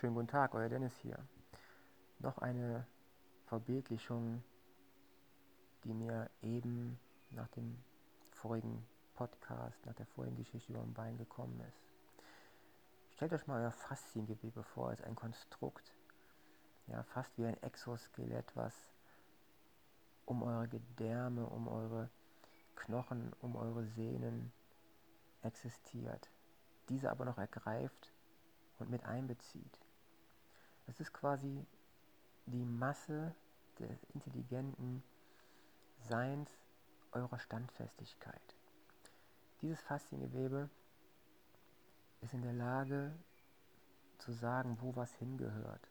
Schönen guten Tag, euer Dennis hier. Noch eine Verbildlichung, die mir eben nach dem vorigen Podcast, nach der vorigen Geschichte über den Bein gekommen ist. Stellt euch mal euer Fasziengewebe vor als ein Konstrukt, ja, fast wie ein Exoskelett, was um eure Gedärme, um eure Knochen, um eure Sehnen existiert, diese aber noch ergreift und mit einbezieht. Es ist quasi die Masse des intelligenten Seins eurer Standfestigkeit. Dieses Fasziengewebe ist in der Lage zu sagen, wo was hingehört.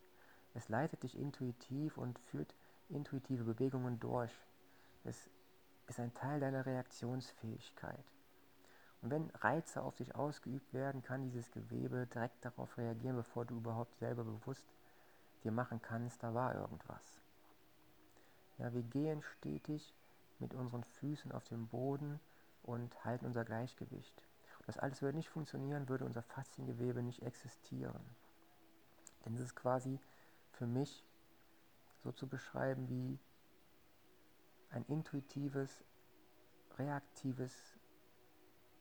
Es leitet dich intuitiv und führt intuitive Bewegungen durch. Es ist ein Teil deiner Reaktionsfähigkeit. Und wenn Reize auf dich ausgeübt werden, kann dieses Gewebe direkt darauf reagieren, bevor du überhaupt selber bewusst dir machen kannst, da war irgendwas. Ja, wir gehen stetig mit unseren Füßen auf dem Boden und halten unser Gleichgewicht. Das alles würde nicht funktionieren, würde unser Fasziengewebe nicht existieren. Denn es ist quasi für mich so zu beschreiben wie ein intuitives, reaktives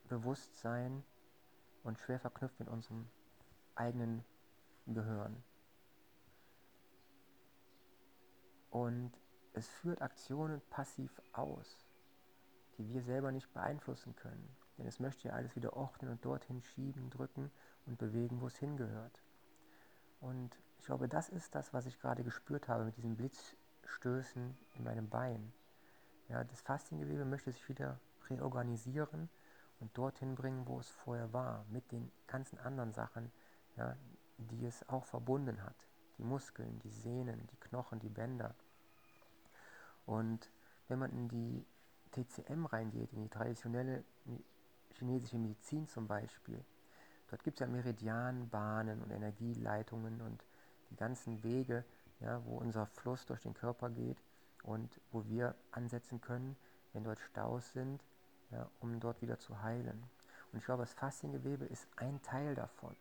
Bewusstsein und schwer verknüpft mit unserem eigenen Gehirn. Und es führt Aktionen passiv aus, die wir selber nicht beeinflussen können. Denn es möchte ja alles wieder ordnen und dorthin schieben, drücken und bewegen, wo es hingehört. Und ich glaube, das ist das, was ich gerade gespürt habe mit diesen Blitzstößen in meinem Bein. Ja, das Fasziengewebe möchte sich wieder reorganisieren und dorthin bringen, wo es vorher war, mit den ganzen anderen Sachen, ja, die es auch verbunden hat. Die Muskeln, die Sehnen, die Knochen, die Bänder. Und wenn man in die TCM reingeht, in die traditionelle chinesische Medizin zum Beispiel, dort gibt es ja Meridianbahnen und Energieleitungen und die ganzen Wege, ja, wo unser Fluss durch den Körper geht und wo wir ansetzen können, wenn dort Staus sind, ja, um dort wieder zu heilen. Und ich glaube, das Fasziengewebe ist ein Teil davon.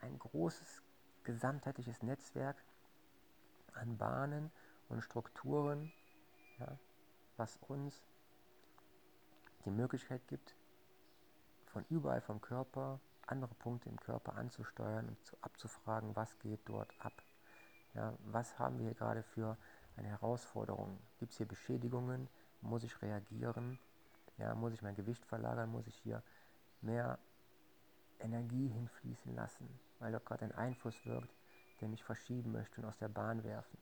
Ein großes gesamtheitliches Netzwerk an Bahnen und Strukturen, ja, was uns die Möglichkeit gibt, von überall vom Körper andere Punkte im Körper anzusteuern und zu, abzufragen, was geht dort ab. Ja, was haben wir hier gerade für eine Herausforderung? Gibt es hier Beschädigungen? Muss ich reagieren? Ja, muss ich mein Gewicht verlagern? Muss ich hier mehr Energie hinfließen lassen, weil dort gerade ein Einfluss wirkt, der mich verschieben möchte und aus der Bahn werfen?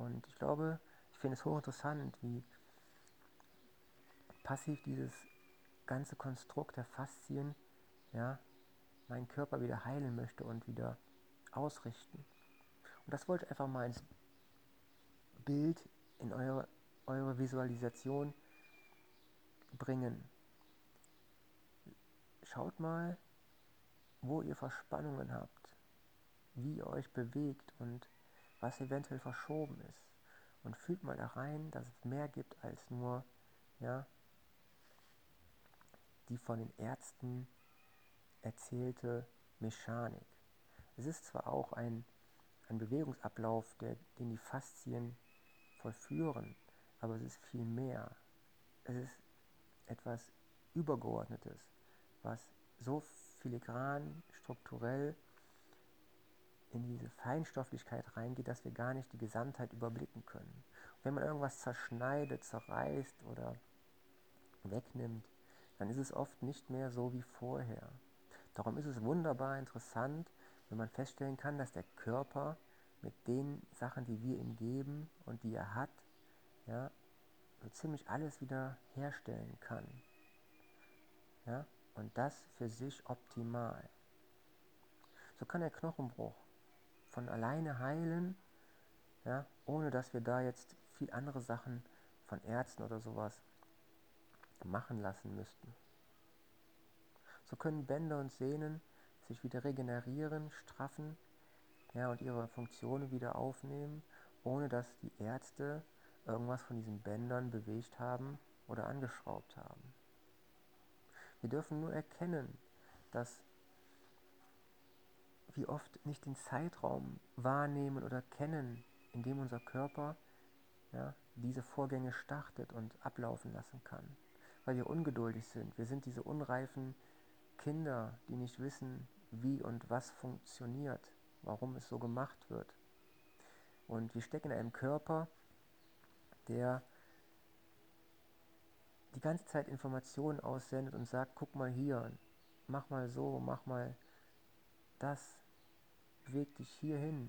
Und ich glaube, ich finde es hochinteressant, wie passiv dieses ganze Konstrukt der Faszien ja, meinen Körper wieder heilen möchte und wieder ausrichten. Und das wollte ich einfach mal ins Bild, in eure, eure Visualisation bringen. Schaut mal, wo ihr Verspannungen habt, wie ihr euch bewegt und was eventuell verschoben ist. Und fühlt mal da rein, dass es mehr gibt als nur ja, die von den Ärzten erzählte Mechanik. Es ist zwar auch ein, ein Bewegungsablauf, der, den die Faszien vollführen, aber es ist viel mehr. Es ist etwas Übergeordnetes, was so filigran, strukturell in diese Feinstofflichkeit reingeht, dass wir gar nicht die Gesamtheit überblicken können. Und wenn man irgendwas zerschneidet, zerreißt oder wegnimmt, dann ist es oft nicht mehr so wie vorher. Darum ist es wunderbar interessant, wenn man feststellen kann, dass der Körper mit den Sachen, die wir ihm geben und die er hat, ja, so ziemlich alles wieder herstellen kann. Ja, und das für sich optimal. So kann der Knochenbruch von alleine heilen, ja, ohne dass wir da jetzt viel andere Sachen von Ärzten oder sowas machen lassen müssten. So können Bänder und Sehnen sich wieder regenerieren, straffen ja, und ihre Funktionen wieder aufnehmen, ohne dass die Ärzte irgendwas von diesen Bändern bewegt haben oder angeschraubt haben. Wir dürfen nur erkennen, dass wie oft nicht den Zeitraum wahrnehmen oder kennen, in dem unser Körper ja, diese Vorgänge startet und ablaufen lassen kann. Weil wir ungeduldig sind. Wir sind diese unreifen Kinder, die nicht wissen, wie und was funktioniert, warum es so gemacht wird. Und wir stecken in einem Körper, der die ganze Zeit Informationen aussendet und sagt, guck mal hier, mach mal so, mach mal das, beweg dich hierhin,